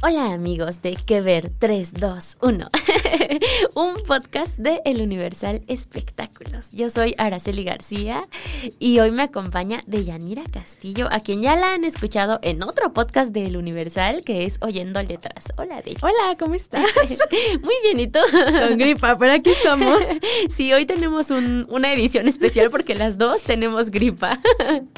Hola amigos de Que Ver 3, 2, 1. Un podcast de El Universal Espectáculos. Yo soy Araceli García y hoy me acompaña Deyanira Castillo, a quien ya la han escuchado en otro podcast de El Universal que es Oyendo Letras. Hola, Dey. Hola, ¿cómo estás? Muy bien, ¿y tú? Con gripa, pero aquí estamos. Sí, hoy tenemos un- una edición especial porque las dos tenemos gripa.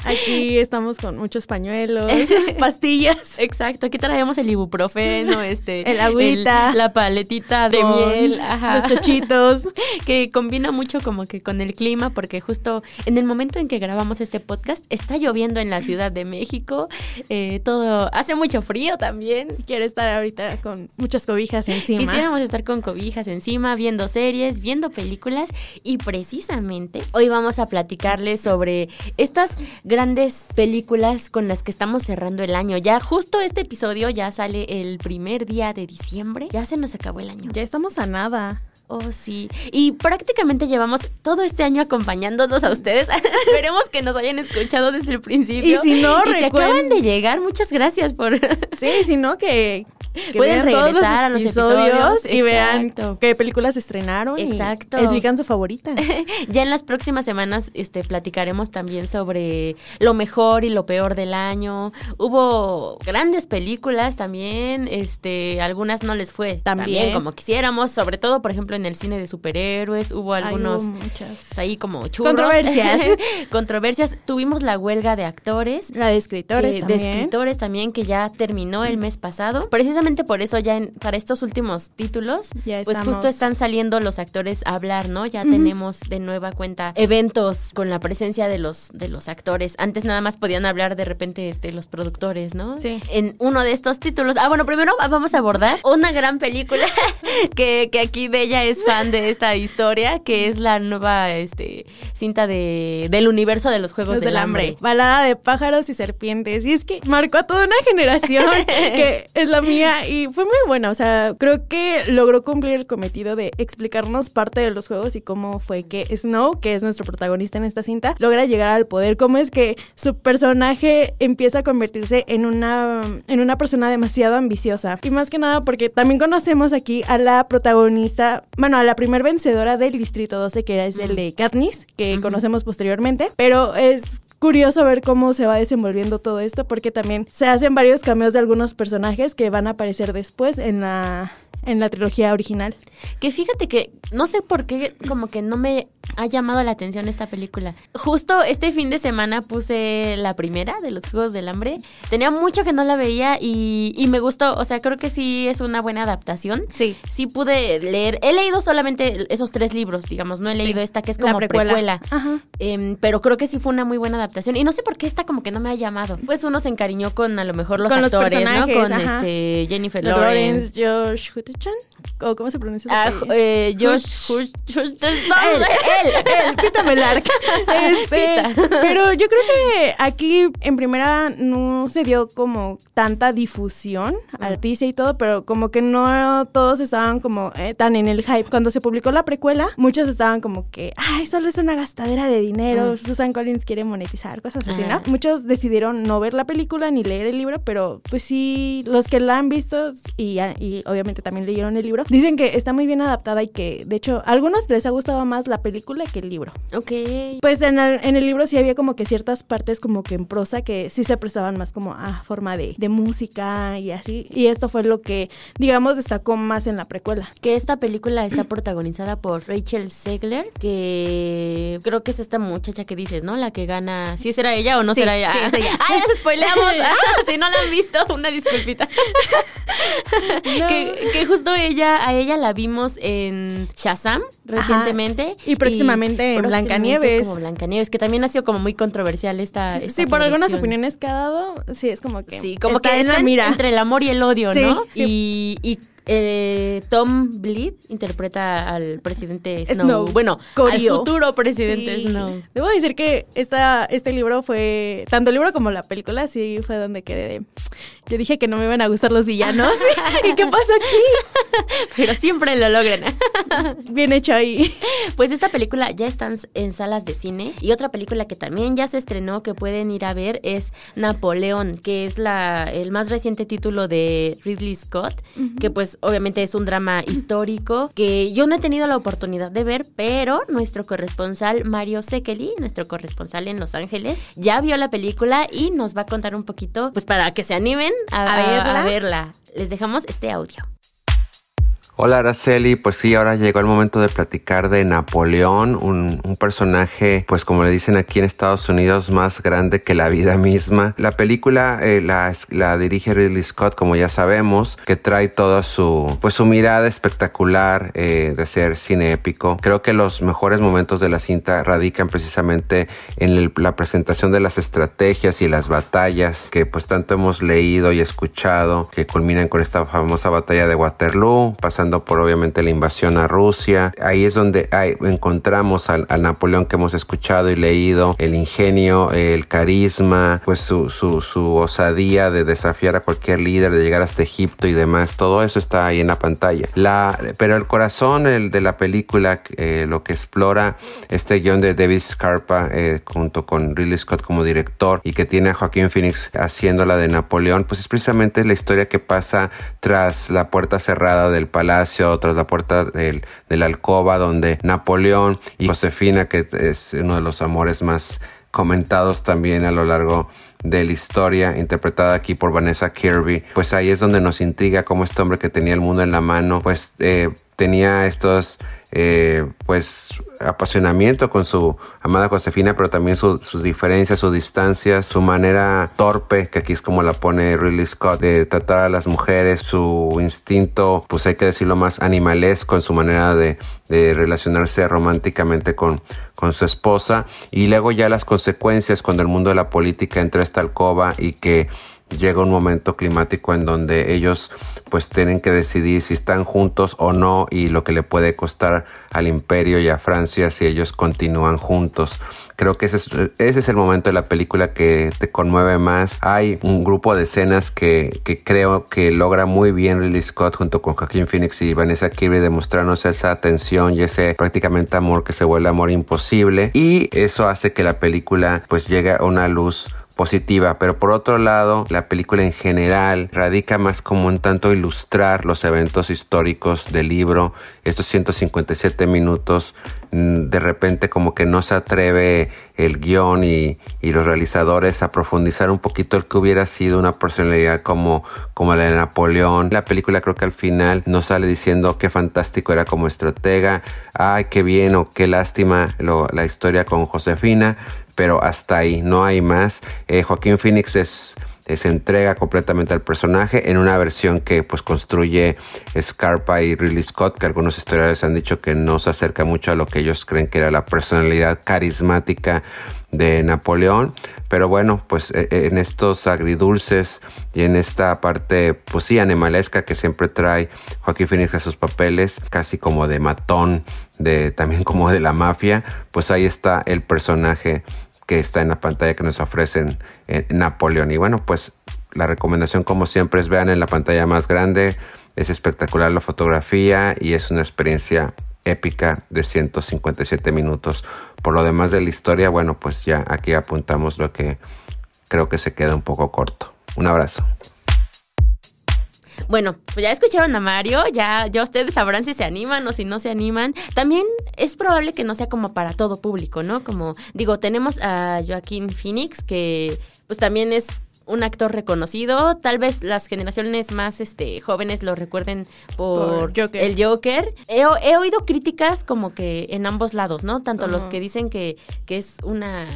Aquí estamos con muchos pañuelos, pastillas. Exacto, aquí traemos el ibuprofeno, este, El agüita. el- la paletita de miel, ajá. Los chochitos. que combina mucho como que con el clima, porque justo en el momento en que grabamos este podcast está lloviendo en la Ciudad de México, eh, todo hace mucho frío también. Quiero estar ahorita con muchas cobijas encima. Quisiéramos estar con cobijas encima, viendo series, viendo películas y precisamente hoy vamos a platicarles sobre estas grandes películas con las que estamos cerrando el año. Ya justo este episodio ya sale el primer día de diciembre, ya se nos acabó el año. Ya estamos a nada. Oh, sí. Y prácticamente llevamos todo este año acompañándonos a ustedes. Esperemos que nos hayan escuchado desde el principio. Y si no, y si acaban de llegar, muchas gracias por... Sí, sino que, que Pueden todos los regresar a los episodios, y vean qué películas estrenaron Exacto. y elijan su favorita. ya en las próximas semanas este, platicaremos también sobre lo mejor y lo peor del año. Hubo grandes películas también, este, algunas no les fue también, También. como quisiéramos, sobre todo, por ejemplo, en el cine de superhéroes, hubo Ay, algunos... hubo muchas. ahí como churros. Controversias. Controversias. Tuvimos la huelga de actores. La de escritores que- también. De escritores también, que ya terminó el mes pasado. Precisamente por eso ya en- para estos últimos títulos, Ya pues justo están saliendo los actores a hablar, ¿no? Ya tenemos de nueva cuenta eventos con la presencia de los, de los actores. Antes nada más podían hablar de repente este, los productores, ¿no? Sí. En uno de estos títulos. Ah, bueno, primero vamos a abordar una gran película que, que aquí Bella es fan de esta historia, que es la nueva este, cinta de, del universo de los Juegos Los del, hambre. Balada de pájaros y serpientes. Y es que marcó a toda una generación que es la mía y fue muy buena. O sea, creo que logró cumplir el cometido de explicarnos parte de los juegos y cómo fue que Snow, que es nuestro protagonista en esta cinta, logra llegar al poder. Cómo es que su personaje empieza a convertirse en una, en una persona demasiado ambiciosa. Y más que nada porque también conocemos aquí a la protagonista, bueno, a la primer vencedora del Distrito 12, que es el de Katniss, que conocemos posteriormente. Pero es curioso ver cómo se va desenvolviendo todo esto porque también se hacen varios cameos de algunos personajes que van a aparecer después en la en la trilogía original. Que fíjate que no sé por qué como que no me ha llamado la atención esta película. Justo este fin de semana puse la primera de los Juegos del Hambre. Tenía mucho que no la veía y, y me gustó. O sea, creo que sí es una buena adaptación. Sí. Sí pude leer. He leído solamente esos tres libros, digamos. No he leído esta que es La como precuela. precuela. Ajá. Em, pero creo que sí fue una muy buena adaptación. Y no sé por qué esta como que no me ha llamado. Pues uno se encariñó con a lo mejor los Con los actores, ¿no? Con ajá. este Jennifer Lawrence, Lawrence. Josh Hutcherson, o cómo se pronuncia Ah, eh, Josh él, él, él, Pita Melark. Este, pero yo creo que aquí en primera no se dio como tanta difusión artística y todo, pero como que no todos estaban como eh, tan en el hype. Cuando se publicó la precuela, muchos estaban como que, ay, solo es una gastadera de dinero, Susan Collins quiere monetizar, cosas así. ¿no? Muchos decidieron no ver la película ni leer el libro, pero pues sí, los que la han visto y, y obviamente también también leyeron el libro, dicen que está muy bien adaptada y que, de hecho, a algunos les ha gustado más la película que el libro. Ok. Pues en el, en el libro sí había como que ciertas partes como que en prosa que sí se prestaban más como a forma de, de música y así. Y esto fue lo que, digamos, destacó más en la precuela. Que esta película está protagonizada por Rachel Segler, que creo que es esta muchacha que dices, ¿no? La que gana. ¿Sí será ella o no Sí, será ella? sí, es ella. Ah, ya se spoileamos. Ah, si no la han visto, una disculpita. que, que justo ella, a ella la vimos en Shazam recientemente. Y próximamente en Blancanieves. Como Blancanieves, que también ha sido como muy controversial esta. esta Sí, por algunas opiniones que ha dado, sí, es como que. Sí, como está que en la mira. entre el amor y el odio, Sí, ¿no? sí. Y, y, eh, Tom Bleed interpreta al presidente Snow. Snow. Bueno, Corio. al futuro presidente Sí. Snow. Debo decir que esta, este libro fue, tanto el libro como la película, sí fue donde quedé de... Yo dije que no me iban a gustar los villanos. ¿Y qué pasó aquí? Pero siempre lo logran. Bien hecho ahí. Pues esta película ya está en- salas de cine. Y otra película que también ya se estrenó que pueden ir a ver es Napoleón, que es la, el más reciente título de Ridley Scott, que pues obviamente es un drama histórico que yo no he tenido la oportunidad de ver, pero nuestro corresponsal Mario Sekeli, nuestro corresponsal en Los Ángeles, ya vio la película y nos va a contar un poquito, pues para que se animen a, ¿A a- verla? a verla. Les dejamos este audio. Hola Araceli, pues sí, ahora llegó el momento de platicar de Napoleón, un, personaje, pues como le dicen aquí en Estados Unidos, más grande que la vida misma. La película eh, la, dirige Ridley Scott, como ya sabemos, que trae toda su, pues su mirada espectacular eh, de ser cine épico. Creo que los mejores momentos de la cinta radican precisamente en la presentación de las estrategias y las batallas que pues tanto hemos leído y escuchado, que culminan con esta famosa batalla de Waterloo, pasando por obviamente la invasión a Rusia. Ahí es donde encontramos al, Napoleón que hemos escuchado y leído, el ingenio, el carisma, pues su, su, osadía de desafiar a cualquier líder, de llegar hasta Egipto y demás. Todo eso está ahí en la pantalla. La, pero el corazón el de la película, eh, lo que explora este guion de David Scarpa eh, junto con Ridley Scott como director y que tiene a Joaquín Phoenix haciendo la de Napoleón, pues es precisamente la historia que pasa tras la puerta cerrada del palacio, tras la puerta del, de la alcoba donde Napoleón y Josefina, que es uno de los amores más comentados también a lo largo de la historia, interpretada aquí por Vanessa Kirby, pues ahí es donde nos intriga cómo este hombre que tenía el mundo en la mano, pues eh, tenía estos eh, pues apasionamiento con su amada Josefina, pero también su- sus diferencias, sus distancias, su manera torpe, que aquí es como la pone Ridley Scott, de tratar a las mujeres, su instinto, pues hay que decirlo más animalesco en su manera de, de relacionarse románticamente con, con su esposa, y luego ya las consecuencias cuando el mundo de la política entra a esta alcoba y que llega un momento climático en donde ellos pues tienen que decidir si están juntos o no y lo que le puede costar al imperio y a Francia si ellos continúan juntos. Creo que ese es, el momento de la película que te conmueve más. Hay un grupo de escenas que, que creo que logra muy bien Ridley Scott junto con Joaquín Phoenix y Vanessa Kirby demostrarnos esa tensión y ese prácticamente amor que se vuelve amor imposible y eso hace que la película pues llegue a una luz positiva, pero por otro lado, la película en general radica más como un tanto ilustrar los eventos históricos del libro. Estos 157 minutos, mm, de repente como que no se atreve el guion y, y los realizadores a profundizar un poquito el que hubiera sido una personalidad como, como la de Napoleón. La película creo que al final nos sale diciendo qué fantástico era como estratega, ay, qué bien o qué lástima la historia con Josefina, pero hasta ahí, no hay más. Eh, Joaquín Phoenix es, se entrega completamente al personaje en una versión que pues construye Scarpa y Ridley Scott, que algunos historiadores han dicho que no se acerca mucho a lo que ellos creen que era la personalidad carismática de Napoleón. Pero bueno, pues eh, en estos agridulces y en esta parte, pues sí, animalesca que siempre trae Joaquín Phoenix a sus papeles, casi como de matón, de también como de la mafia, pues ahí está el personaje que está en la pantalla que nos ofrecen eh, Napoleón. Y bueno, pues la recomendación como siempre es vean en la pantalla más grande, es espectacular la fotografía y es una experiencia épica de 157 minutos. Por lo demás de la historia, bueno, pues ya aquí apuntamos lo que creo que se queda un poco corto. Un abrazo. Bueno, pues ya escucharon a Mario, ya, ya ustedes sabrán si se animan o si no se animan. También es probable que no sea como para todo público, ¿no? Como digo, tenemos a Joaquín Phoenix, que pues también es un actor reconocido. Tal vez las generaciones más este, jóvenes lo recuerden por, el Joker. He, oído críticas como que en ambos lados, ¿no? Tanto los que dicen que, que, es una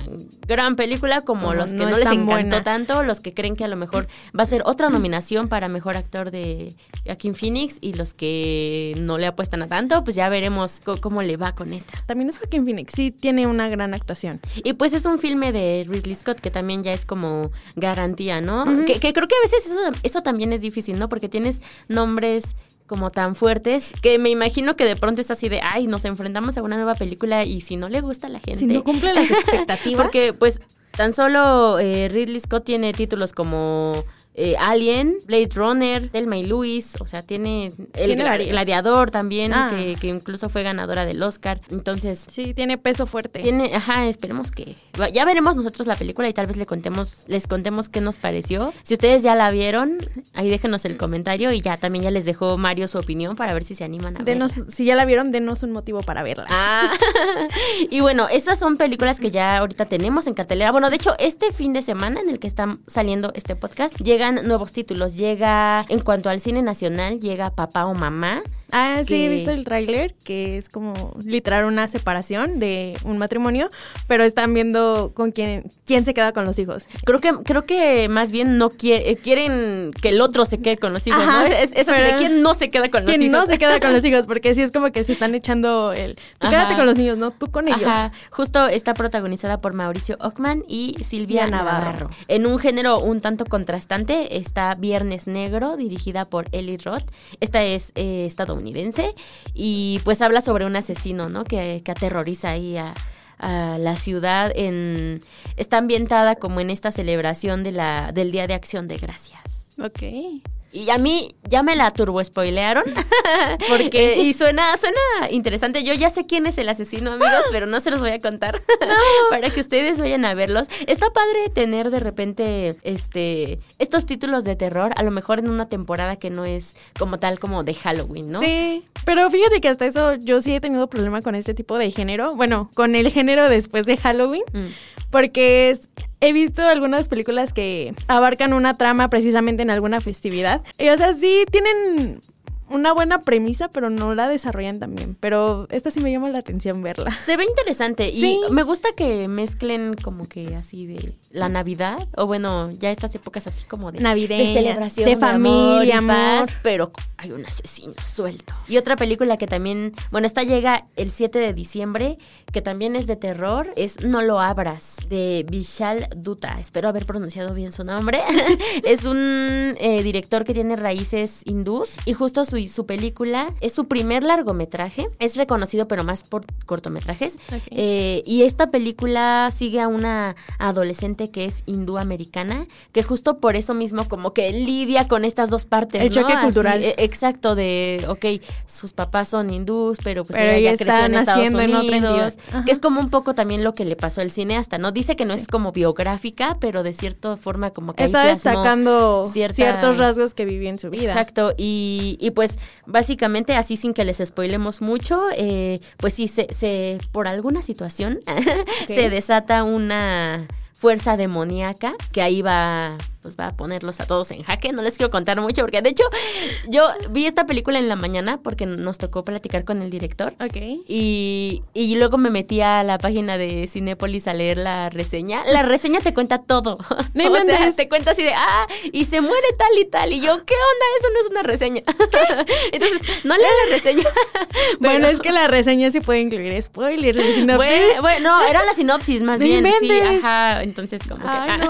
gran película como los que no, les encantó tanto, los que creen que a lo mejor va a ser otra nominación para mejor actor de Joaquin Phoenix y los que no le apuestan a tanto, pues ya veremos cómo le va con esta. También es Joaquin Phoenix, sí tiene una gran actuación. Y pues es un filme de Ridley Scott que también ya es como garantía ¿no? que, creo que a veces eso, eso también es difícil, ¿no? Porque tienes nombres como tan fuertes que me imagino que de pronto es así de, ay, nos enfrentamos a una nueva película y si no le gusta a la gente. Si no cumple las expectativas. porque pues tan solo eh, Ridley Scott tiene títulos como eh, Alien, Blade Runner, Delma y Luis, o sea, tiene el gladiador también, ah. que, incluso fue ganadora del Oscar. Entonces. Sí, tiene peso fuerte. Tiene, ajá, esperemos que. Ya veremos nosotros la película y tal vez le contemos, les contemos qué nos pareció. Si ustedes ya la vieron, ahí déjenos el comentario y ya también ya les dejó Mario su opinión para ver si se animan a denos, Si ya la vieron, denos un motivo para verla. Ah. y bueno, esas son películas que ya ahorita tenemos en cartelera. Bueno, de hecho, este fin de semana en el que está saliendo este podcast, llega nuevos títulos. Llega, en cuanto al cine nacional, llega Papá o Mamá. Ah, sí, he visto el tráiler, que es como literal una separación de un matrimonio, pero están viendo con quién, quién se queda con los hijos. Creo que, creo que más bien no eh, quieren que el otro se quede con los hijos, ¿no? Es, así de quién no se queda con los hijos. Quién no se queda con los hijos, porque sí es como que se están echando el. Tú quédate con los niños, no, tú con ellos. Justo está protagonizada por Mauricio Ockman y Silvia Navarro. En un género un tanto contrastante está Viernes Negro, dirigida por Eli Roth. Esta es eh, y pues habla sobre un asesino, ¿no? Que, que aterroriza ahí a, la ciudad en está ambientada como en esta celebración de la del Día de Acción de Gracias. Ok. Y a mí ya me la turbo spoilearon. Porque, y suena, suena interesante. Yo ya sé quién es el asesino, amigos, pero no se los voy a contar. para que ustedes vayan a verlos. Está padre tener de repente este estos títulos de terror, a lo mejor en una temporada que no es como tal como de Halloween, ¿no? Sí. Pero fíjate que hasta eso yo sí he tenido problema con este tipo de género. Bueno, con el género después de Halloween. Mm. Porque es he visto algunas películas que abarcan una trama precisamente en alguna festividad. Y o sea, sí tienen una buena premisa, pero no la desarrollan también. Pero esta sí me llama la atención verla. Se ve interesante y me gusta que mezclen como que así de la Navidad o bueno, ya estas épocas así como de, Navideña, de celebración, de, familia, amor, pero hay un asesino suelto. Y otra película que también, bueno, esta llega el 7 de diciembre, que también es de terror, es No lo abras de Vishal Dutta. Espero haber pronunciado bien su nombre. es un eh, director que tiene raíces hindús y justo su su, película es su primer largometraje. Es reconocido, pero más por cortometrajes. Eh, y esta película sigue a una adolescente que es hindú-americana, que justo por eso mismo como que lidia con estas dos partes. El choque cultural. Eh, exacto, de, ok, sus papás son hindús, pero pues ella, ya creció en Estados Unidos. que es como un poco también lo que le pasó al cineasta, ¿no? Dice que no es como biográfica, pero de cierta forma como que está destacando ciertos rasgos que vivió en su vida. Exacto, y, y pues pues básicamente así sin que les spoilemos mucho, eh, pues sí, se, se, por alguna situación se desata una fuerza demoníaca que ahí va pues va a ponerlos a todos en jaque. No les quiero contar mucho porque de hecho yo vi esta película en la mañana porque nos tocó platicar con el director. Ok. Y, y luego me metí a la página de Cinépolis a leer la reseña. La reseña te cuenta todo. No o sea, te cuenta así de, ah, y se muere tal y tal. Y yo, ¿qué onda? Eso no es una reseña. Entonces, no lea la reseña. bueno, es que la reseña sí puede incluir spoilers. Bueno, no, era la sinopsis más bien. Sí, ajá. Entonces, como que. Ah,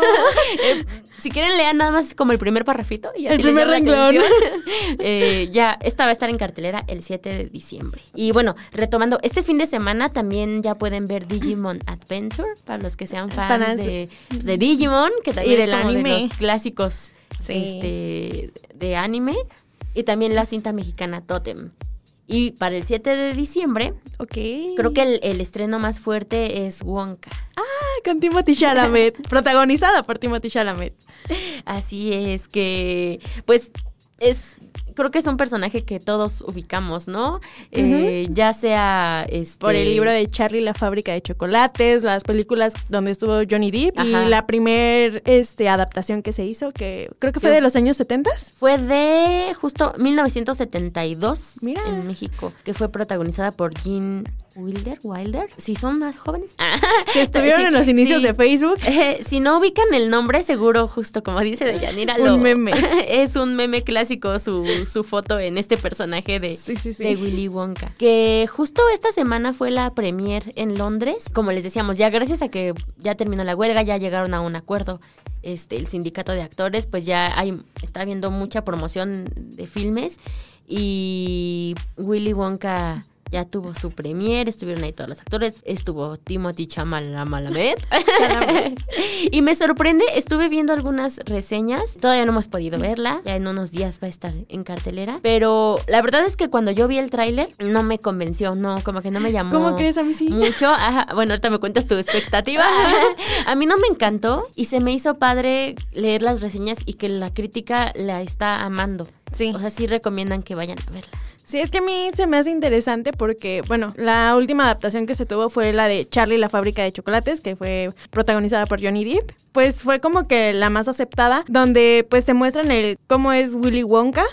eh, si quieren lean nada más como el primer parrafito y así el primer renglón. eh, ya, esta va a estar en cartelera el 7 de diciembre. Y bueno, retomando, este fin de semana también ya pueden ver Digimon Adventure, para los que sean fans de, pues, de, Digimon, que también es como de los clásicos este, de anime. Y también la cinta mexicana Totem. Y para el 7 de diciembre, okay. creo que el, el, estreno más fuerte es Wonka. Ah, con Timothy Chalamet, protagonizada por Timothy Chalamet. Así es que, pues, es creo que es un personaje que todos ubicamos, ¿no? Eh, ya sea este... Por el libro de Charlie la fábrica de chocolates, las películas donde estuvo Johnny Depp y la primer este, adaptación que se hizo, que creo que fue de los años 70. Fue de justo 1972 en México, que fue protagonizada por Jean Wilder, Wilder, si son más jóvenes. Si estuvieron en los inicios de Facebook. Eh, si no ubican el nombre, seguro, justo como dice Deyanira, un meme. es un meme clásico su, su foto en este personaje de, de Willy Wonka. Que justo esta semana fue la premier en Londres. Como les decíamos, ya gracias a que ya terminó la huelga, ya llegaron a un acuerdo este, el sindicato de actores, pues ya hay, está habiendo mucha promoción de filmes y Willy Wonka ya tuvo su premier, estuvieron ahí todos los actores, estuvo Timothy Chalamet. y me sorprende, estuve viendo algunas reseñas, todavía no hemos podido verla, ya en unos días va a estar en cartelera, pero la verdad es que cuando yo vi el tráiler no me convenció, no, como que no me llamó ¿Cómo crees a mí sí? mucho. bueno, ahorita me cuentas tu expectativa. a mí no me encantó y se me hizo padre leer las reseñas y que la crítica la está amando. Sí. O sea, sí recomiendan que vayan a verla. Sí, es que a mí se me hace interesante porque, bueno, la última adaptación que se tuvo fue la de Charlie la fábrica de chocolates, que fue protagonizada por Johnny Depp. Pues fue como que la más aceptada, donde pues te muestran el cómo es Willy Wonka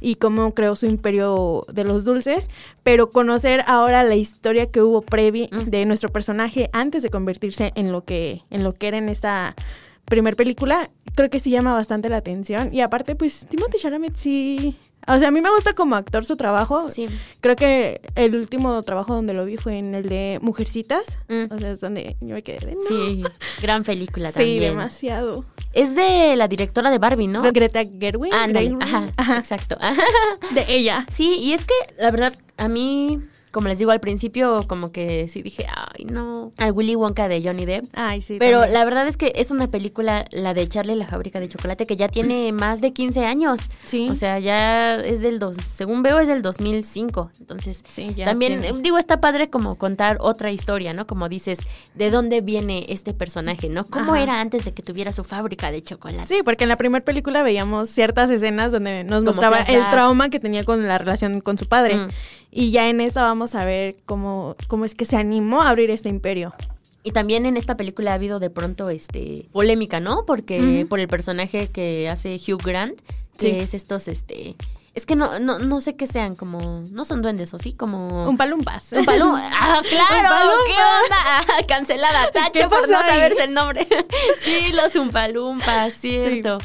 y cómo creó su imperio de los dulces, pero conocer ahora la historia que hubo previa mm. de nuestro personaje antes de convertirse en lo que en lo que era en esta primer película, creo que sí llama bastante la atención y aparte pues Timothy Chalamet sí o sea, a mí me gusta como actor su trabajo. Sí. Creo que el último trabajo donde lo vi fue en el de Mujercitas. Mm. O sea, es donde yo me quedé. No. Sí, gran película también. Sí, demasiado. Es de la directora de Barbie, ¿no? Greta Gerwig. Ah, ajá, exacto. de ella. Sí, y es que la verdad, a mí como les digo al principio, como que sí dije, ay, no. Al Willy Wonka de Johnny Depp. Ay, sí. Pero la verdad es que es una película, la de Charlie la fábrica de chocolate, que ya tiene más de 15 años. Sí. O sea, ya es del dos, según veo, es del 2005. Entonces, sí, ya también, digo, está padre como contar otra historia, ¿no? Como dices, ¿de dónde viene este personaje, no? ¿Cómo era antes de que tuviera su fábrica de chocolate? Sí, porque en la primera película veíamos ciertas escenas donde nos mostraba el trauma que tenía con la relación con su padre. Mm. Y ya en esta vamos a ver cómo, cómo es que se animó a abrir este imperio. Y también en esta película ha habido de pronto este polémica, ¿no? Porque por el personaje que hace Hugh Grant, que es estos este es que no, no, no sé qué sean, como. No son duendes, ¿o sí? Como. Un palumpas. Un palumpas. ¡Ah, claro! ¿Qué onda? Ah, cancelada. Tacho por no saberse el nombre. sí, los Umpalumpas, cierto.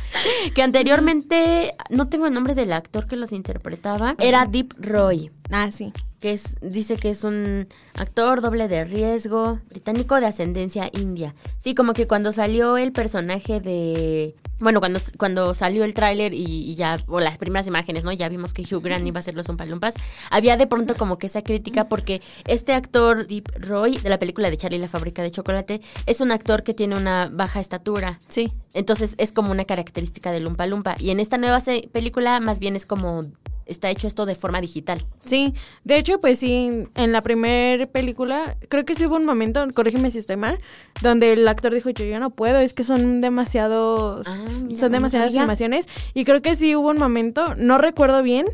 Que anteriormente. No tengo el nombre del actor que los interpretaba. Era Deep Roy. Ah, sí. Que es, dice que es un actor doble de riesgo, británico de ascendencia india. Sí, como que cuando salió el personaje de bueno, cuando, cuando salió el tráiler y, ya, o las primeras imágenes, ¿no? Ya vimos que Hugh Grant iba a ser los Umpalumpas. Había de pronto como que esa crítica porque este actor, Deep Roy, de la película de Charlie la fábrica de chocolate, es un actor que tiene una baja estatura. Sí. Entonces es como una característica del Lumpa Lumpa. Y en esta nueva película más bien es como está hecho esto de forma digital. Sí, de hecho, pues sí, en la primera película, creo que sí hubo un momento, corrígeme si estoy mal, donde el actor dijo, yo, yo no puedo, es que son demasiados, ah, son demasiadas animaciones. Y creo que sí hubo un momento, no recuerdo bien,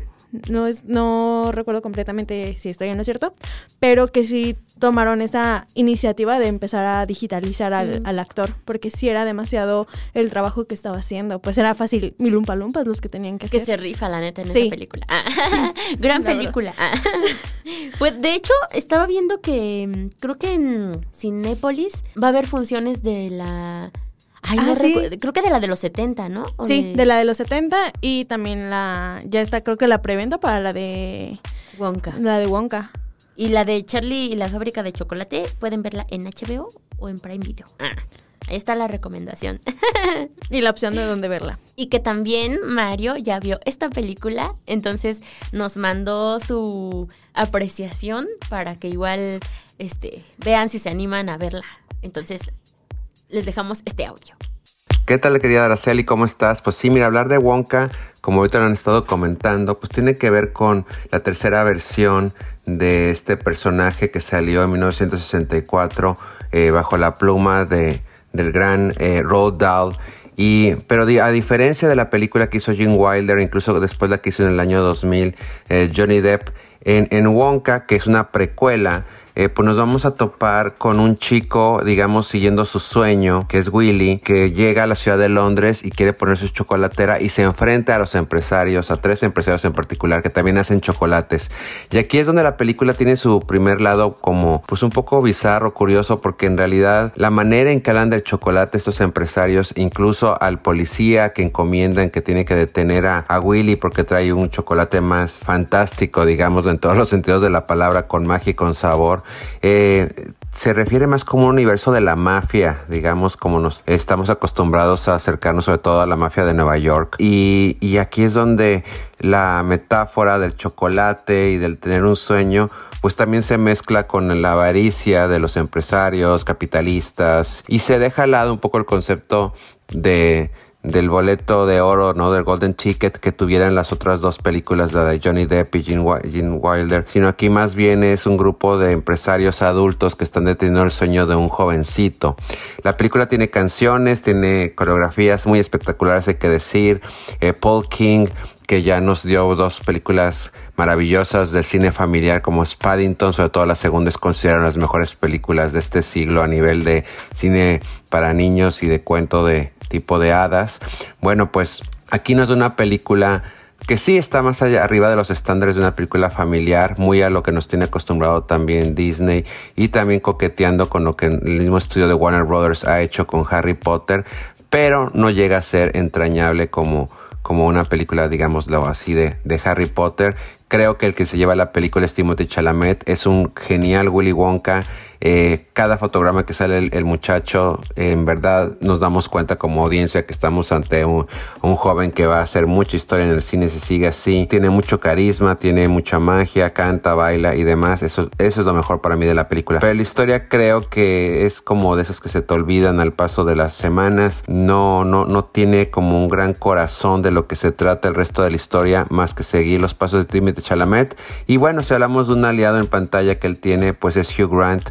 no es, no recuerdo completamente si estoy en lo cierto, pero que sí tomaron esa iniciativa de empezar a digitalizar al, al, actor, porque sí era demasiado el trabajo que estaba haciendo. Pues era fácil, mil lumpas los que tenían que, hacer. Que se rifa, la neta, en esa película. Ah, gran película. Ah. pues de hecho, estaba viendo que mm, creo que en Cinépolis va a haber funciones de la Ay, no ah, Creo que de la de los 70, ¿no? sí, de... la de los 70 y también la. Ya está, creo que la preventa para la de. Wonka. La de Wonka. Y la de Charlie y la fábrica de chocolate, pueden verla en HBO o en Prime Video. Ah, ahí está la recomendación. y la opción de dónde verla. Y que también Mario ya vio esta película, entonces nos mandó su apreciación para que igual este, vean si se animan a verla. Entonces, les dejamos este audio. ¿Qué tal, querida Araceli? ¿Cómo estás? Pues sí, mira, hablar de Wonka, como ahorita lo han estado comentando, pues tiene que ver con la tercera versión de este personaje que salió en 1964 eh, bajo la pluma de, del gran eh, Roald Dahl. Y, pero a diferencia de la película que hizo Jim Wilder, incluso después la que hizo en el año 2000 eh, Johnny Depp, en, en Wonka, que es una precuela, eh, pues nos vamos a topar con un chico, digamos, siguiendo su sueño, que es Willy, que llega a la ciudad de Londres y quiere poner su chocolatera y se enfrenta a los empresarios, a tres empresarios en particular, que también hacen chocolates. Y aquí es donde la película tiene su primer lado como, pues un poco bizarro, curioso, porque en realidad la manera en que hablan del chocolate estos empresarios, incluso al policía que encomiendan que tiene que detener a, a Willy porque trae un chocolate más fantástico, digamos, en todos los sentidos de la palabra, con magia y con sabor, eh, se refiere más como un universo de la mafia, digamos, como nos estamos acostumbrados a acercarnos sobre todo a la mafia de Nueva York. Y, y aquí es donde la metáfora del chocolate y del tener un sueño pues también se mezcla con la avaricia de los empresarios, capitalistas, y se deja al lado un poco el concepto de del boleto de oro, ¿no? Del Golden Ticket que tuvieran las otras dos películas, la de Johnny Depp y Gene, Wilder, sino aquí más bien es un grupo de empresarios adultos que están deteniendo el sueño de un jovencito. La película tiene canciones, tiene coreografías muy espectaculares, hay que decir. Eh, Paul King, que ya nos dio dos películas maravillosas del cine familiar como Spaddington, sobre todo la segunda es considerada las mejores películas de este siglo a nivel de cine para niños y de cuento de tipo de hadas. Bueno, pues aquí nos da una película que sí está más allá arriba de los estándares de una película familiar, muy a lo que nos tiene acostumbrado también Disney y también coqueteando con lo que el mismo estudio de Warner Brothers ha hecho con Harry Potter, pero no llega a ser entrañable como como una película, digámoslo así, de, de Harry Potter. Creo que el que se lleva la película es Timothy Chalamet. Es un genial Willy Wonka eh, cada fotograma que sale el, muchacho, en verdad nos damos cuenta como audiencia que estamos ante un, joven que va a hacer mucha historia en el cine si sigue así. Tiene mucho carisma, tiene mucha magia, canta, baila y demás. Eso, eso es lo mejor para mí de la película. Pero la historia creo que es como de esas que se te olvidan al paso de las semanas. No, no, no tiene como un gran corazón de lo que se trata el resto de la historia más que seguir los pasos de Timothy Chalamet. Y bueno, si hablamos de un aliado en pantalla que él tiene, pues es Hugh Grant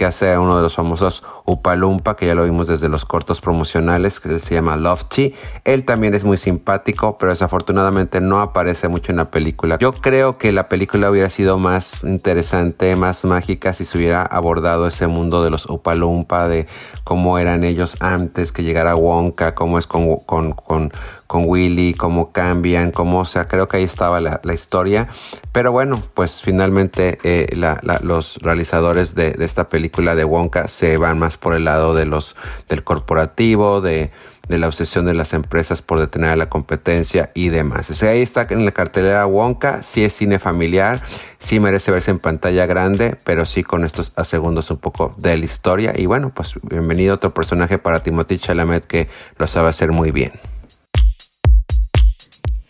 que hace uno de los famosos Upalumpa, que ya lo vimos desde los cortos promocionales, que se llama Lofty. Él también es muy simpático, pero desafortunadamente no aparece mucho en la película. Yo creo que la película hubiera sido más interesante, más mágica, si se hubiera abordado ese mundo de los Upalumpa, de cómo eran ellos antes que llegara Wonka, cómo es con, con, con, con Willy, cómo cambian, cómo, o sea, creo que ahí estaba la, historia. Pero bueno, pues finalmente eh, los realizadores de, esta película de Wonka se van más por el lado de los, del corporativo, de, de la obsesión de las empresas por detener a la competencia y demás. O sea, ahí está en la cartelera Wonka, sí es cine familiar, sí merece verse en pantalla grande, pero sí con estos a segundos un poco de la historia. Y bueno, pues bienvenido otro personaje para Timothy Chalamet que lo sabe hacer muy bien.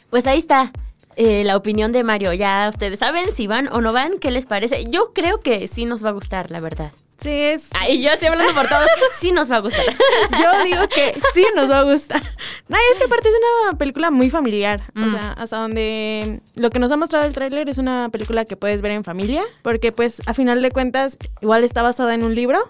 Pues ahí está. Eh, la opinión de Mario. Ya ustedes saben si van o no van, ¿qué les parece? Yo creo que sí nos va a gustar, la verdad. Sí, es. Ay, yo estoy hablando por todos. Sí nos va a gustar. Yo digo que sí nos va a gustar. No, es que aparte es una película muy familiar. O mm. sea, hasta donde lo que nos ha mostrado el tráiler es una película que puedes ver en familia. Porque, pues, a final de cuentas, igual está basada en un libro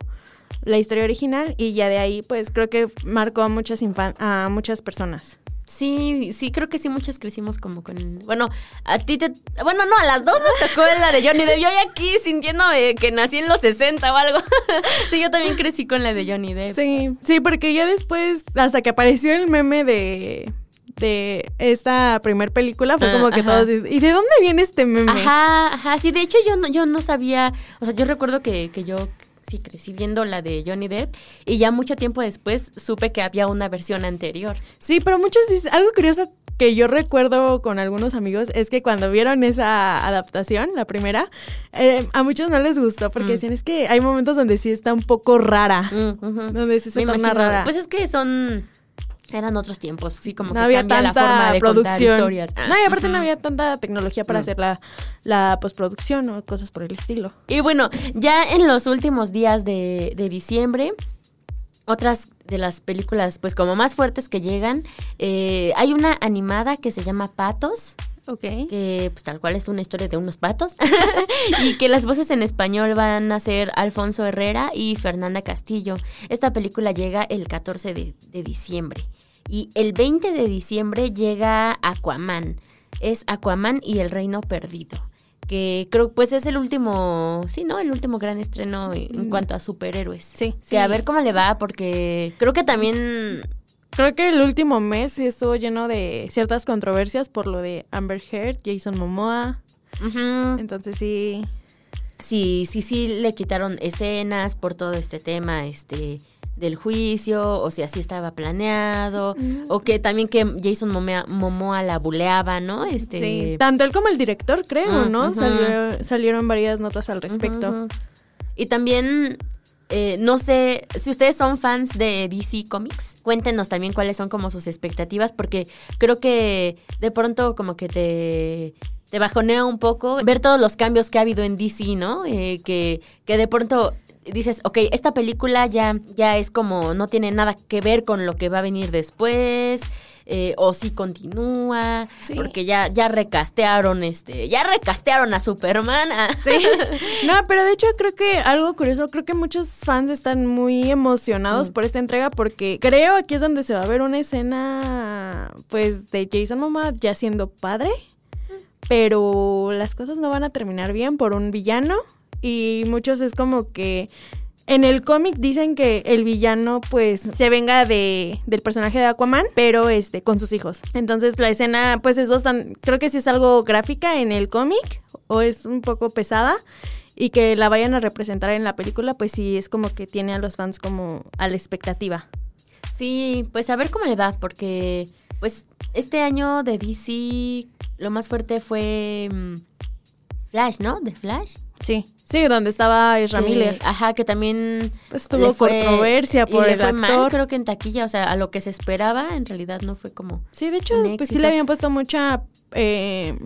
la historia original y ya de ahí pues creo que marcó a muchas a muchas personas. Sí, sí, creo que sí, muchos crecimos como con. Bueno, a ti te. Bueno, no, a las dos nos tocó la de Johnny Depp. Yo aquí sintiéndome que nací en los 60 o algo. sí, yo también crecí con la de Johnny Depp. Sí, sí, porque ya después, hasta que apareció el meme de de esta primer película fue como que todos ¿y de dónde viene este meme? Ajá, ajá, sí, de hecho yo no, yo no sabía, o sea, yo recuerdo que, que yo sí crecí viendo la de Johnny Depp y ya mucho tiempo después supe que había una versión anterior. Sí, pero muchos dicen, algo curioso que yo recuerdo con algunos amigos es que cuando vieron esa adaptación, la primera, eh, a muchos no les gustó porque mm. decían es que hay momentos donde sí está un poco rara, mm, donde sí se torna rara. Pues es que son eran otros tiempos, sí, como no que había cambia la forma de contar historias. no, y aparte no había tanta tecnología para mm. hacer la, la, postproducción o cosas por el estilo. Y bueno, ya en los últimos días de, de diciembre, otras de las películas, pues como más fuertes que llegan, eh, hay una animada que se llama Patos. Ok. Que pues tal cual es una historia de unos patos. y que las voces en español van a ser Alfonso Herrera y Fernanda Castillo. Esta película llega el 14 de, de diciembre. Y el 20 de diciembre llega Aquaman. Es Aquaman y el Reino Perdido. Que creo pues es el último, sí, ¿no? El último gran estreno en cuanto a superhéroes. Sí. Que a ver cómo le va, porque creo que también Creo que el último mes sí estuvo lleno de ciertas controversias por lo de Amber Heard, Jason Momoa. Entonces sí. sí, sí, sí le quitaron escenas por todo este tema, este del juicio, o si así estaba planeado, o que también que Jason Momoa, Momoa la buleaba, ¿no? Este Sí. Tanto él como el director, creo, Mm, ¿no? Salió- salieron varias notas al respecto. Y también, eh, no sé, si ustedes son fans de DC Comics, cuéntenos también cuáles son como sus expectativas, porque creo que de pronto como que te, te bajonea un poco ver todos los cambios que ha habido en DC, ¿no? Eh, que, que de pronto dices, ok, esta película ya, ya es como, no tiene nada que ver con lo que va a venir después. eh, o si continúa, Sí. porque ya, ya recastearon este, ya recastearon a Superman. ah. Sí. No, pero de hecho creo que algo curioso, creo que muchos fans están muy emocionados Mm. por esta entrega porque creo aquí es donde se va a ver una escena pues de Jason Momoa ya siendo padre, pero las cosas no van a terminar bien por un villano y muchos es como que en el cómic dicen que el villano pues se venga de, del personaje de Aquaman, pero este con sus hijos. Entonces la escena pues es bastante, creo que sí es algo gráfica en el cómic o es un poco pesada y que la vayan a representar en la película pues sí es como que tiene a los fans como a la expectativa. Sí, pues a ver cómo le va, porque pues este año de DC lo más fuerte fue mm, Flash, ¿no? De Flash. Sí, sí, donde estaba Ezra Miller. Ajá, que también Pues tuvo fue- controversia y por le el fue mal, actor. creo que en taquilla, o sea, a lo que se esperaba, en realidad no fue como... Sí, de hecho, pues sí le habían puesto mucha, eh,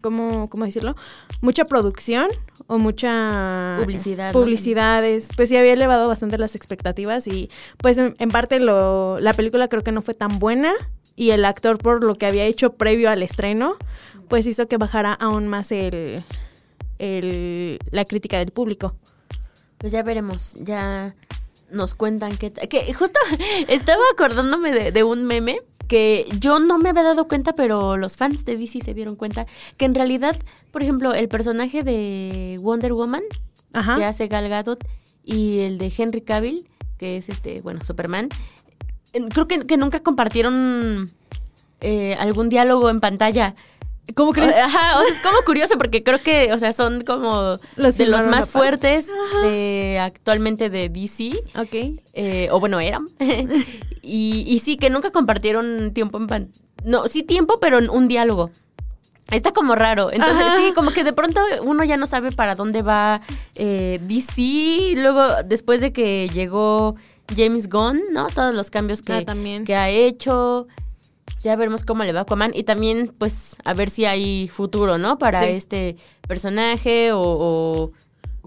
¿cómo, ¿cómo decirlo? Mucha producción o mucha... Publicidad, ¿no? Publicidades. Pues sí había elevado bastante las expectativas y pues en, en parte lo, la película creo que no fue tan buena y el actor por lo que había hecho previo al estreno, pues hizo que bajara aún más el, el, la crítica del público. Pues ya veremos, ya nos cuentan qué... ta- Que justo estaba acordándome de, de un meme que yo no me había dado cuenta, pero los fans de DC se dieron cuenta que en realidad, por ejemplo, el personaje de Wonder Woman Ajá. que hace Gal Gadot y el de Henry Cavill, que es este, bueno, Superman, creo que, que nunca compartieron eh, algún diálogo en pantalla. ¿Cómo crees? Ajá, o sea, es como curioso porque creo que, o sea, son como Los de los más fuertes de actualmente de DC. Ok. eh, o bueno, eran. y, y sí, que nunca compartieron tiempo en pantalla. No, sí tiempo, pero en un diálogo. Está como raro. Entonces, Ajá. sí, como que de pronto uno ya no sabe para dónde va eh, DC. Luego, después de que llegó James Gunn, ¿no? Todos los cambios que, Ah, que ha hecho. Ya veremos cómo le va a Aquaman. Y también, pues, a ver si hay futuro, ¿no? Para Sí. este personaje o, o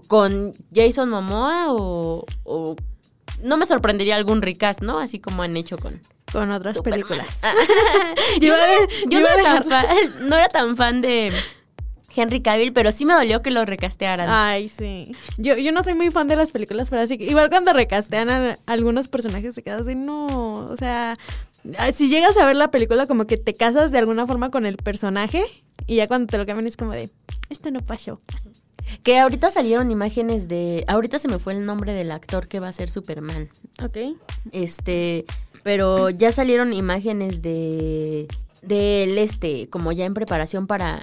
con Jason Momoa o, o no me sorprendería algún recast, ¿no? Así como han hecho con Con otras Superman. películas. yo Yo no, iba a- yo yo no iba a era tan fan, no era tan fan de Henry Cavill, pero sí me dolió que lo recastearan. Ay, sí. Yo, yo no soy muy fan de las películas, pero así que igual cuando recastean a, algunos personajes se quedas así, no, o sea, ah, si llegas a ver la película como que te casas de alguna forma con el personaje y ya cuando te lo cambian es como de, esto no pasó. Que ahorita salieron imágenes de. Ahorita se me fue el nombre del actor que va a ser Superman. Ok. Este. Pero ya salieron imágenes de. De él, este. Como ya en preparación para.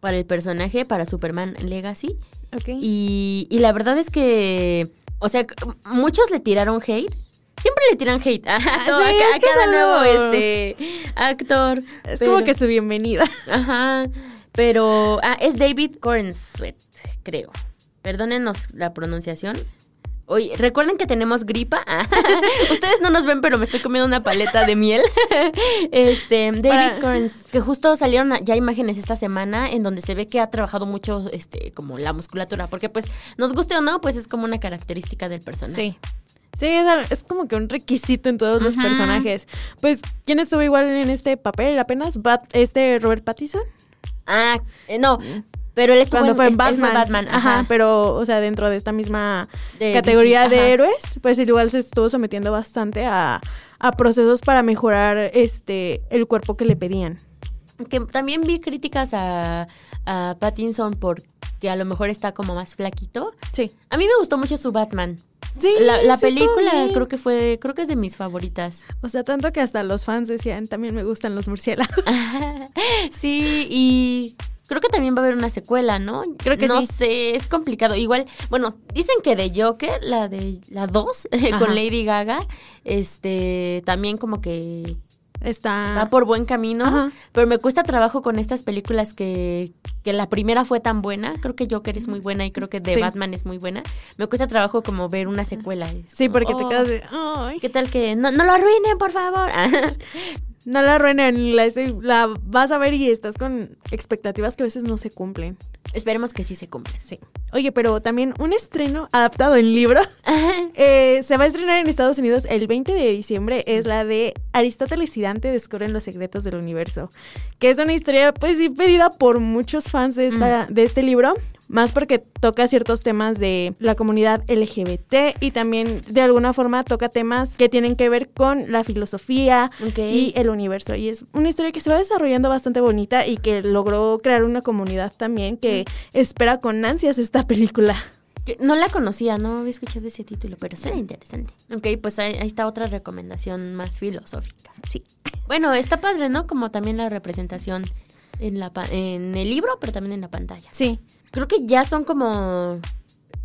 Para el personaje, para Superman Legacy. Ok. Y, y la verdad es que, o sea, muchos le tiraron hate. Siempre le tiran hate a, todo- a sí, ca- a es que es cada nuevo este, actor. es pero- como que su bienvenida. Ajá, pero ah, es David Corenswet, creo. Perdónenos la pronunciación. Oye, recuerden que tenemos gripa. Ustedes no nos ven, pero me estoy comiendo una paleta de miel. Este, David Corens, que justo salieron ya imágenes esta semana en donde se ve que ha trabajado mucho, este, como la musculatura, porque pues nos guste o no, pues es como una característica del personaje. Sí. Sí, es, como que un requisito en todos los personajes. Pues, ¿quién estuvo igual en este papel apenas? Bat- este Robert Pattinson. Ah, eh, no, pero él estuvo Cuando en, fue en Batman. Batman, ajá. ajá. pero, o sea, dentro de esta misma De categoría de héroes, pues igual se estuvo sometiendo bastante a, a procesos para mejorar este el cuerpo que le pedían. Que también vi críticas a, a Pattinson porque a lo mejor está como más flaquito. Sí. A mí me gustó mucho su Batman. Sí, la, la sí estuvo película creo que fue, creo que es de mis favoritas. O sea, tanto que hasta los fans decían, también me gustan los murciélagos. sí, y creo que también va a haber una secuela, ¿no? Creo que no sí. sé, es complicado. Igual, bueno, dicen que de Joker, la de la 2 Ajá. con Lady Gaga, este también como que Está va por buen camino, Ajá. pero me cuesta trabajo con estas películas que, que la primera fue tan buena, creo que Joker es muy buena y creo que The Sí. Batman es muy buena, me cuesta trabajo como ver una secuela. es Sí, como, porque te oh, quedas de, ay, ¿Qué tal que no, no lo arruinen, por favor? no la arruinen, la, la vas a ver y estás con expectativas que a veces no se cumplen. Esperemos que sí se cumpla. Sí. Oye, pero también un estreno adaptado en libro eh, se va a estrenar en Estados Unidos el 20 de diciembre. Es la de Aristóteles y Dante descubren los secretos del universo. Que es una historia, pues sí, pedida por muchos fans de, esta, de este libro. Más porque toca ciertos temas de la comunidad LGBT y también de alguna forma toca temas que tienen que ver con la filosofía y el universo. Y es una historia que se va desarrollando bastante bonita y que logró crear una comunidad también que espera con ansias esta película. No la conocía, no había escuchado ese título, pero suena interesante. Ok, pues ahí, ahí está otra recomendación más filosófica. Sí. Bueno, está padre, ¿no? Como también la representación en, la, pa- en el libro, pero también en la pantalla. Sí. Creo que ya son como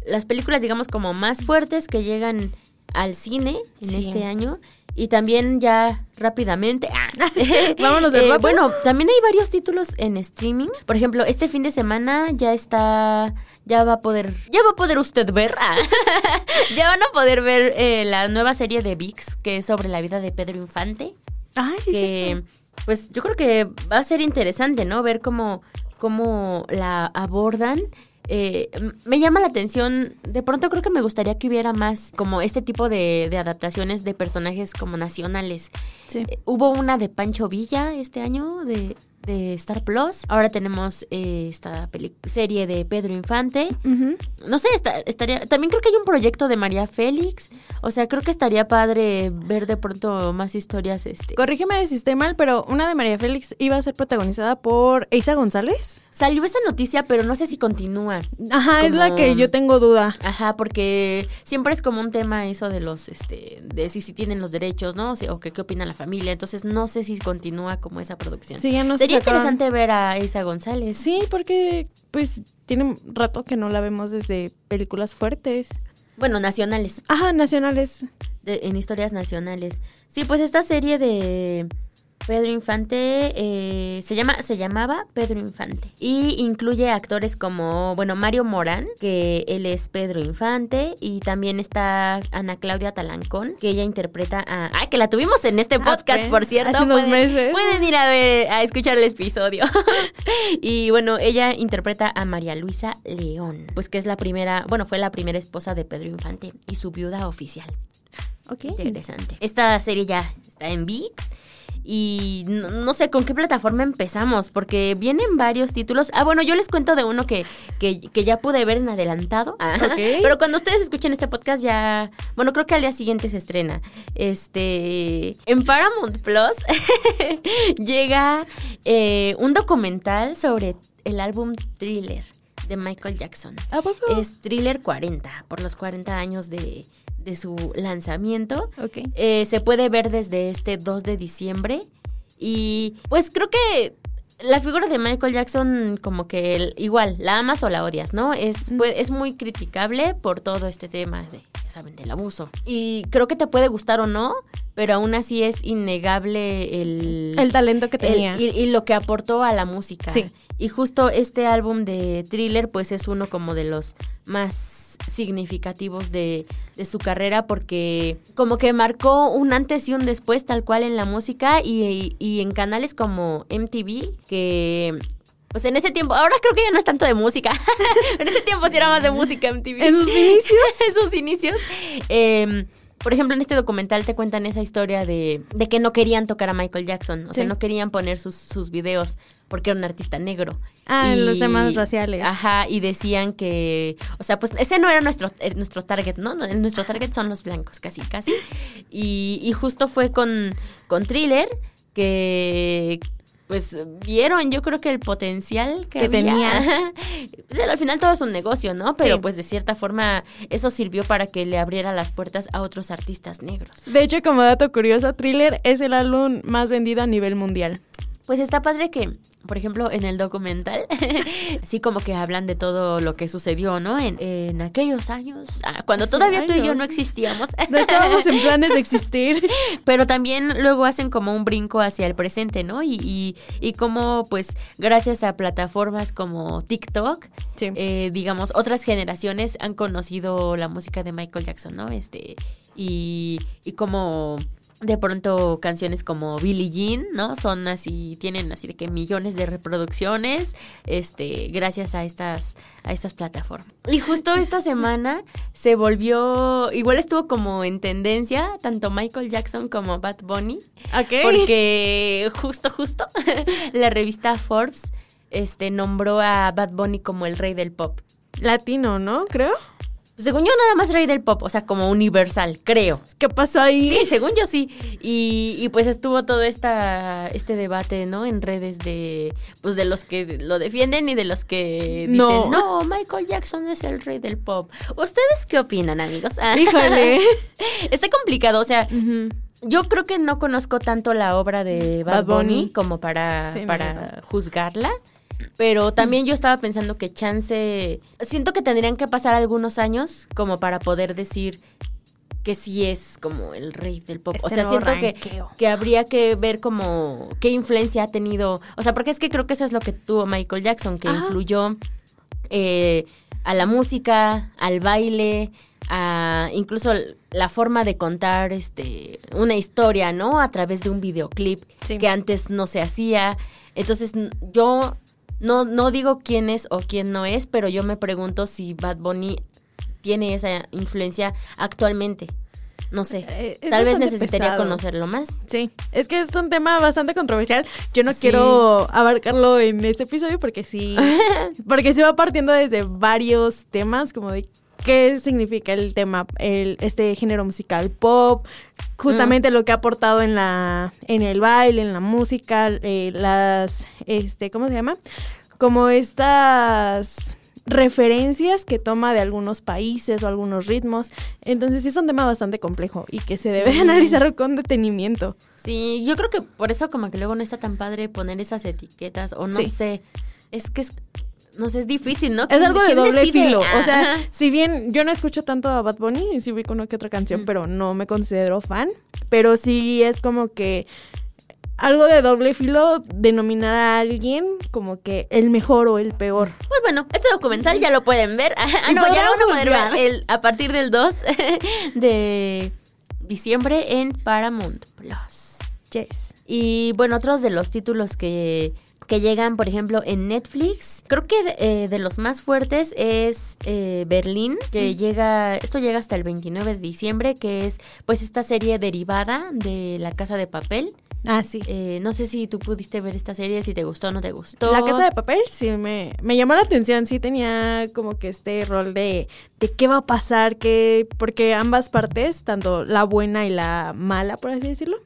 las películas, digamos, como más fuertes que llegan al cine en Sí. este año. Y también ya rápidamente. ah, Vámonos de eh. Bueno, también hay varios títulos en streaming. Por ejemplo, este fin de semana ya está. Ya va a poder. Ya va a poder usted ver. ah, ya van a poder ver eh, la nueva serie de VIX, que es sobre la vida de Pedro Infante Ay, sí, que pues yo creo que va a ser interesante, ¿no? Ver cómo, cómo la abordan. Eh, me llama la atención, de pronto creo que me gustaría que hubiera más como este tipo de, de adaptaciones de personajes como nacionales. sí. Eh, hubo una de Pancho Villa este año de, de Star Plus. Ahora tenemos eh, esta serie de Pedro Infante. No sé, esta- estaría. También creo que hay un proyecto de María Félix. O sea, creo que estaría padre ver de pronto más historias. Este. Corrígeme si estoy mal, pero una de María Félix iba a ser protagonizada por Eiza González. Salió esa noticia, pero no sé si continúa. Ajá, es la que yo tengo duda. Ajá, porque siempre es como un tema eso de los, este, de si, si tienen los derechos, ¿no? O, sea, o que qué opina la familia. Entonces no sé si continúa como esa producción. Sí, ya no se Sería interesante ver a Isa González. Sí, porque pues tiene rato que no la vemos desde películas fuertes. Bueno, nacionales. Ajá, nacionales. de- en historias nacionales. Sí, pues esta serie de Pedro Infante eh, se llama se llamaba Pedro Infante y incluye actores como bueno Mario Morán que él es Pedro Infante y también está Ana Claudia Talancón que ella interpreta a ay que la tuvimos en este podcast ok. por cierto Hace unos pueden, meses. pueden ir a ver a escuchar el episodio y bueno ella interpreta a María Luisa León pues que es la primera bueno fue la primera esposa de Pedro Infante y su viuda oficial Ok. Interesante. Esta serie ya está en VIX. Y no, no sé con qué plataforma empezamos, porque vienen varios títulos. Ah, bueno, yo les cuento de uno que, que, que ya pude ver en adelantado. Ajá. Ok. Pero cuando ustedes escuchen este podcast ya... Bueno, creo que al día siguiente se estrena. Este... En Paramount Plus llega eh, un documental sobre el álbum Thriller de Michael Jackson. ¿A poco? Es Thriller 40, por los 40 años de, de su lanzamiento. Ok. Eh, se puede ver desde este 2 de diciembre. Y pues creo que la figura de Michael Jackson, como que el- igual, la amas o la odias, ¿no? Es, pues, es muy criticable por todo este tema de, ya saben, del abuso. Y creo que te puede gustar o no, pero aún así es innegable el... El talento que el- tenía. y, y lo que aportó a la música. Sí. Y justo este álbum de Thriller, pues es uno como de los más significativos de, de su carrera porque como que marcó un antes y un después tal cual en la música y, y en canales como MTV que pues en ese tiempo, ahora creo que ya no es tanto de música, en ese tiempo sí era más de música MTV. ¿En sus inicios? en sus inicios. eh, por ejemplo, en este documental te cuentan esa historia de, de que no querían tocar a Michael Jackson, o sea, no querían poner sus, sus videos porque era un artista negro. Ah, los temas raciales. Ajá, y decían que, o sea, pues ese no era nuestro, eh, nuestro target, ¿no? Nuestro target son los blancos, casi, casi. Y, y justo fue con, con Thriller que pues vieron yo creo que el potencial que, tenía. Pues, al final todo es un negocio, ¿no? Pero Sí. pues de cierta forma eso sirvió para que le abriera las puertas a otros artistas negros. De hecho, como dato curioso, Thriller es el álbum más vendido a nivel mundial. Pues está padre que, por ejemplo, en el documental, así como que hablan de todo lo que sucedió, ¿no? En, en aquellos años, ah, cuando Hace todavía tú y yo no existíamos. No estábamos en planes de existir. Pero también luego hacen como un brinco hacia el presente, ¿no? Y, y, y como, pues, gracias a plataformas como TikTok, Sí. eh, digamos, otras generaciones han conocido la música de Michael Jackson, ¿no? Este, y, y como de pronto canciones como Billie Jean, ¿no? Son así, tienen así de que millones de reproducciones, este, gracias a estas, a estas plataformas. Y justo esta semana se volvió, igual estuvo como en tendencia, tanto Michael Jackson como Bad Bunny, ¿Ok? porque justo, justo, la revista Forbes, este, nombró a Bad Bunny como el rey del pop. Latino, ¿no? Creo. Según yo, nada más rey del pop, o sea, como universal, creo. ¿Qué pasó ahí? Sí, según yo sí. Y, y pues estuvo todo esta, este debate, ¿no? En redes de, pues de los que lo defienden y de los que dicen, No. no, Michael Jackson es el rey del pop. ¿Ustedes qué opinan, amigos? Híjole. Está complicado, o sea, yo creo que no conozco tanto la obra de Bad, Bad Bunny, Bunny. como para, Sí, para juzgarla. Pero también yo estaba pensando que chance. Siento que tendrían que pasar algunos años como para poder decir que sí es como el rey del pop. o Este sea, siento que, ranqueo. que habría que ver como qué influencia ha tenido. O sea, porque es que creo que eso es lo que tuvo Michael Jackson, que Ajá. influyó eh, a la música, al baile, a incluso la forma de contar este una historia, ¿no? A través de un videoclip Sí. que antes no se hacía. Entonces, yo no, no digo quién es o quién no es, pero yo me pregunto si Bad Bunny tiene esa influencia actualmente. No sé. Eh, es Tal vez necesitaría pesado. conocerlo más. Sí, es que es un tema bastante controversial. Yo no Sí. quiero abarcarlo en este episodio porque sí, porque se va partiendo desde varios temas, como de qué significa el tema, el, este género musical pop, justamente lo que ha aportado en la, en el baile, en la música, eh, las, este, ¿cómo se llama? Como estas referencias que toma de algunos países o algunos ritmos. Entonces sí es un tema bastante complejo y que se debe Sí. analizar con detenimiento. Sí, yo creo que por eso como que luego no está tan padre poner esas etiquetas o no Sí. sé. Es que es, no sé, es difícil, ¿no? Es ¿Quién- algo de doble decide? filo. O sea, si bien yo no escucho tanto a Bad Bunny, y sí vi con una que otra canción, Mm. pero no me considero fan. Pero sí es como que algo de doble filo denominar a alguien como que el mejor o el peor. Pues bueno, este documental ya lo pueden ver. Ah, no, ya lo van a poder ver el- a partir del 2 de diciembre en Paramount Plus. Yes. Y bueno, otros de los títulos que, que llegan, por ejemplo, en Netflix, creo que eh, de los más fuertes es eh, Berlín, que llega, esto llega hasta el 29 de diciembre, que es pues esta serie derivada de La Casa de Papel. Ah, sí. Eh, no sé si tú pudiste ver esta serie, si te gustó o no te gustó. La casa de papel sí me, me llamó la atención, sí tenía como que este rol de, de qué va a pasar, qué, porque ambas partes, tanto la buena y la mala, por así decirlo,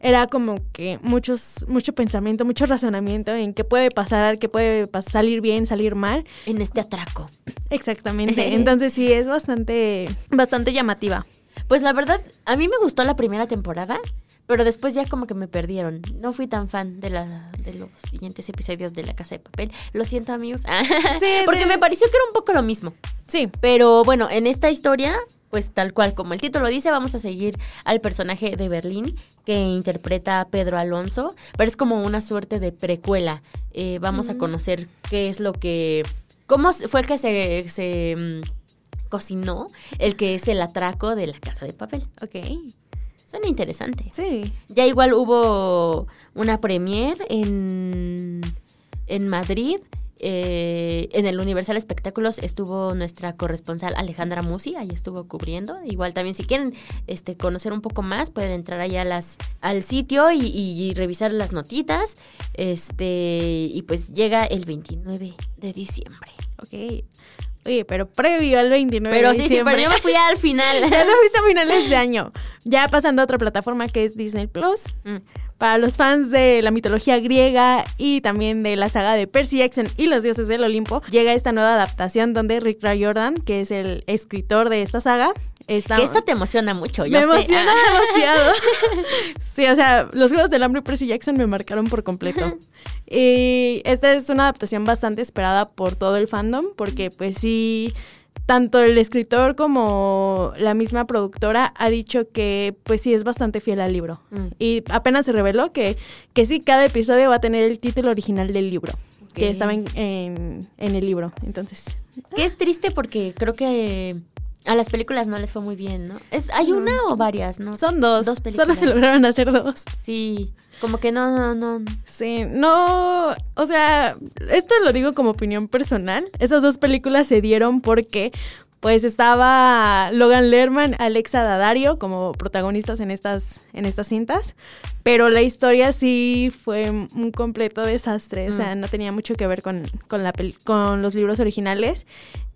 era como que muchos, mucho pensamiento, mucho razonamiento en qué puede pasar, qué puede pas- salir bien, salir mal. En este atraco. Exactamente. Entonces sí es bastante, bastante llamativa. Pues la verdad, a mí me gustó la primera temporada, pero después ya como que me perdieron. No fui tan fan de, la, de los siguientes episodios de La Casa de Papel. Lo siento, amigos. Porque de- me pareció que era un poco lo mismo. Sí. Pero bueno, en esta historia, pues tal cual como el título dice, vamos a seguir al personaje de Berlín que interpreta a Pedro Alonso, pero es como una suerte de precuela. Eh, vamos a conocer qué es lo que... ¿Cómo fue que se, se mm, cocinó el que es el atraco de la casa de papel? Ok. Suena interesante. Sí. Ya igual hubo una premier en, en Madrid Eh, en el Universal Espectáculos estuvo nuestra corresponsal Alejandra Musi, ahí estuvo cubriendo. Igual también si quieren este, conocer un poco más, pueden entrar allá las, al sitio y, y revisar las notitas. Este, y pues llega el 29 de diciembre. Ok. Oye, pero previo al 29 Pero de sí, sí, diciembre. pero yo me fui al final. ya lo viste a finales de año. Ya pasando a otra plataforma que es Disney Plus. Mm. Para los fans de la mitología griega y también de la saga de Percy Jackson y los dioses del Olimpo, llega esta nueva adaptación donde Rick Riordan, que es el escritor de esta saga, está... Que esto te emociona mucho, yo me sé. emociona Ah. demasiado. sí, o sea, los Juegos del Hambre y Percy Jackson me marcaron por completo. Y esta es una adaptación bastante esperada por todo el fandom, porque pues sí, tanto el escritor como la misma productora ha dicho que pues sí es bastante fiel al libro. Mm. Y apenas se reveló que, que sí, cada episodio va a tener el título original del libro. Que estaba en, en, en el libro. Entonces, Que es triste porque creo que a las películas no les fue muy bien, ¿no? Es, ¿Hay una o varias, no? son dos. Dos Solo películas. se lograron hacer dos. Sí, como que no, no, no. Sí, no, o sea, esto lo digo como opinión personal. Esas dos películas se dieron porque pues estaba Logan Lerman, Alexa Dadario como protagonistas en estas en estas cintas, pero la historia sí fue un completo desastre, o sea, no tenía mucho que ver con, con, la con los libros originales.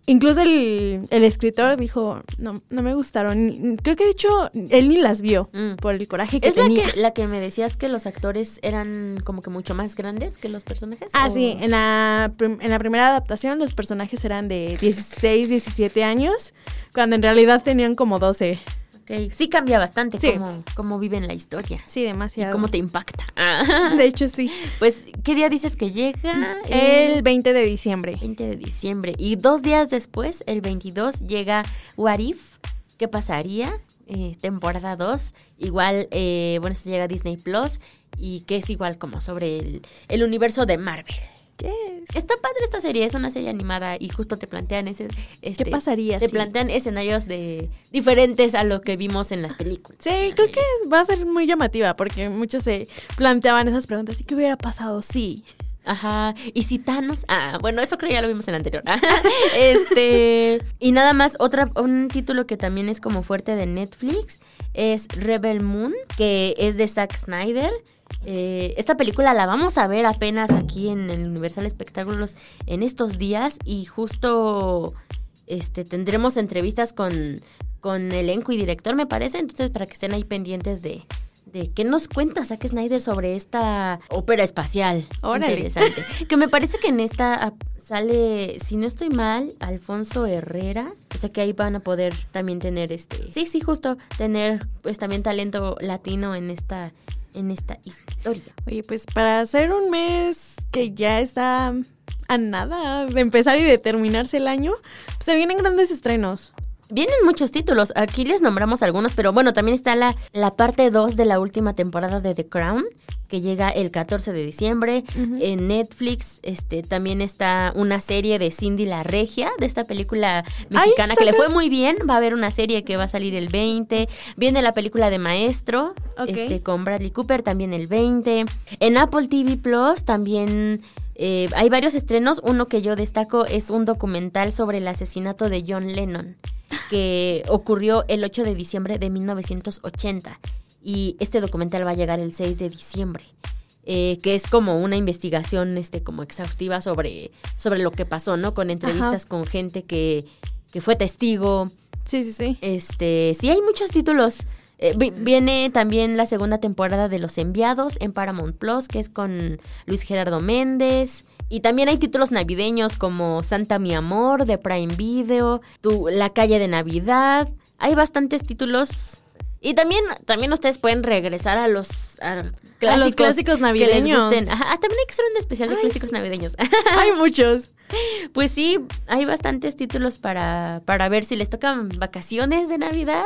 Incluso el, el escritor dijo, no, no me gustaron. Creo que de hecho él ni las vio Mm. por el coraje que ¿Es la tenía. que, la que me decías que los actores eran como que mucho más grandes que los personajes? Ah, ¿O- sí, en la, en la primera adaptación los personajes eran de 16, 17 años, cuando en realidad tenían como 12. Ok, Sí cambia bastante Sí. cómo, cómo viven la historia. Sí, Y demasiado. cómo te impacta. Ah. De hecho, sí. Pues, ¿qué día dices que llega? El 20 de diciembre. 20 de diciembre. Y dos días después, el 22, llega What If. ¿Qué pasaría? Eh, temporada 2. Igual, eh, bueno, se llega a Disney Plus. Y que es igual como sobre el, el universo de Marvel. Yes. Está padre esta serie, es una serie animada y justo te plantean ese... este, pasaría Te plantean escenarios de diferentes a lo que vimos en las películas. Sí, las creo que va a ser muy llamativa porque muchos se planteaban esas preguntas. ¿Y qué hubiera pasado? Sí. Ajá. Y si Thanos. Ah, bueno, eso creo ya lo vimos en la anterior. este. Y nada más, otra, un título que también es como fuerte de Netflix es Rebel Moon, que es de Zack Snyder. Eh, esta película la vamos a ver apenas aquí en el Universal Espectáculos en estos días y justo este tendremos entrevistas con, con elenco y director, me parece. Entonces, para que estén ahí pendientes de, de qué nos cuenta Zack Snyder sobre esta ópera espacial. Órale. Interesante. Que me parece que en esta sale, si no estoy mal, Alfonso Herrera. O sea que ahí van a poder también tener este. Sí, sí, justo. Tener pues también talento latino en esta. En esta historia. Oye, pues para hacer un mes que ya está a nada de empezar y de terminarse el año, pues se vienen grandes estrenos. Vienen muchos títulos, aquí les nombramos algunos, pero bueno, también está la, la parte 2 de la última temporada de The Crown, que llega el 14 de diciembre. En Netflix este, también está una serie de Cindy la Regia, de esta película mexicana que le fue muy bien. Va a haber una serie que va a salir el 20. Viene la película de Maestro, este, con Bradley Cooper, también el 20. En Apple TV Plus también... eh, hay varios estrenos. Uno que yo destaco es un documental sobre el asesinato de John Lennon, que ocurrió el 8 de diciembre de 1980. Y este documental va a llegar el 6 de diciembre. eh, que es como una investigación este, como exhaustiva sobre, sobre lo que pasó, ¿no? Con entrevistas con gente que, que fue testigo. Sí, sí, sí. Este, sí, hay muchos títulos. Eh, vi- viene también la segunda temporada de Los Enviados en Paramount Plus, que es con Luis Gerardo Méndez. Y también hay títulos navideños como Santa Mi Amor de Prime Video, tu, La Calle de Navidad. Hay bastantes títulos. Y también, también ustedes pueden regresar a los, a clásicos, clásicos que les navideños. gusten. Ajá, ah, también hay que hacer un especial de Ay, clásicos sí. navideños. Hay muchos. Pues sí, hay bastantes títulos para, para ver si les tocan vacaciones de Navidad.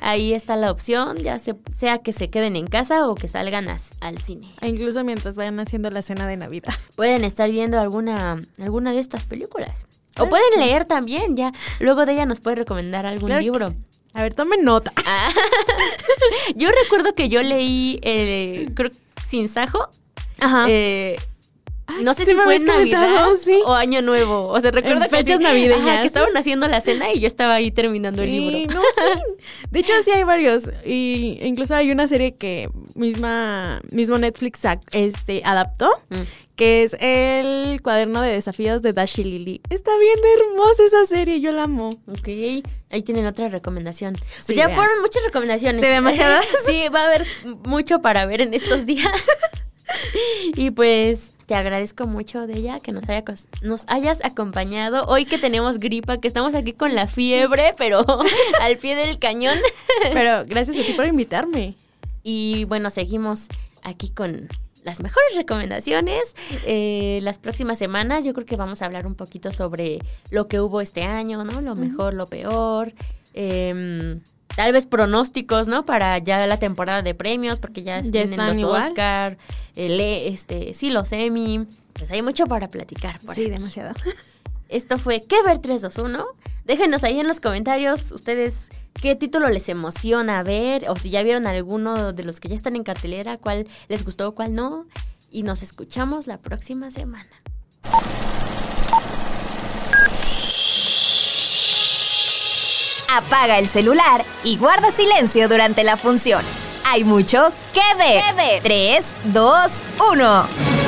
Ahí está la opción, ya se- sea que se queden en casa o que salgan as- al cine. E incluso mientras vayan haciendo la cena de Navidad. Pueden estar viendo alguna, alguna de estas películas. O pueden leer también, ya. Luego de ella nos puede recomendar algún Claro libro. sí. A ver, tomen nota. Ah, yo recuerdo que yo leí, eh, creo, Sin Sajo. Ajá. Eh, No sé sí si fue Navidad sí. o Año Nuevo. O sea, recuerdo En que, fechas sí, navideñas. ajá, que estaban haciendo la cena y yo estaba ahí terminando el libro. no, sí. De hecho, sí hay varios. Y incluso hay una serie que misma, mismo Netflix este, adaptó, Mm. Que es el cuaderno de desafíos de Dashi Lily. Está bien hermosa esa serie, yo la amo. Ok, ahí tienen otra recomendación. Pues Sí, ya vean. fueron muchas recomendaciones. Sí, demasiadas. sí, va a haber mucho para ver en estos días. y pues te agradezco mucho de ella que nos, haya, nos hayas acompañado. Hoy que tenemos gripa, que estamos aquí con la fiebre, pero al pie del cañón. Pero gracias a ti por invitarme. Y bueno, seguimos aquí con las mejores recomendaciones. Eh, las próximas semanas yo creo que vamos a hablar un poquito sobre lo que hubo este año, ¿no? Lo mejor, lo peor. Em, tal vez pronósticos, ¿no? Para ya la temporada de premios, porque ya, Ya vienen los igual. Oscar, el, E- este, sí, los Emmy. Pues hay mucho para platicar. por Sí, demasiado. Esto fue ¿Qué ver 321? Déjenos ahí en los comentarios ustedes qué título les emociona ver o si ya vieron alguno de los que ya están en cartelera, cuál les gustó, cuál no. Y nos escuchamos la próxima semana. Apaga el celular y guarda silencio durante la función. Hay mucho que ver. 3, 2, 1.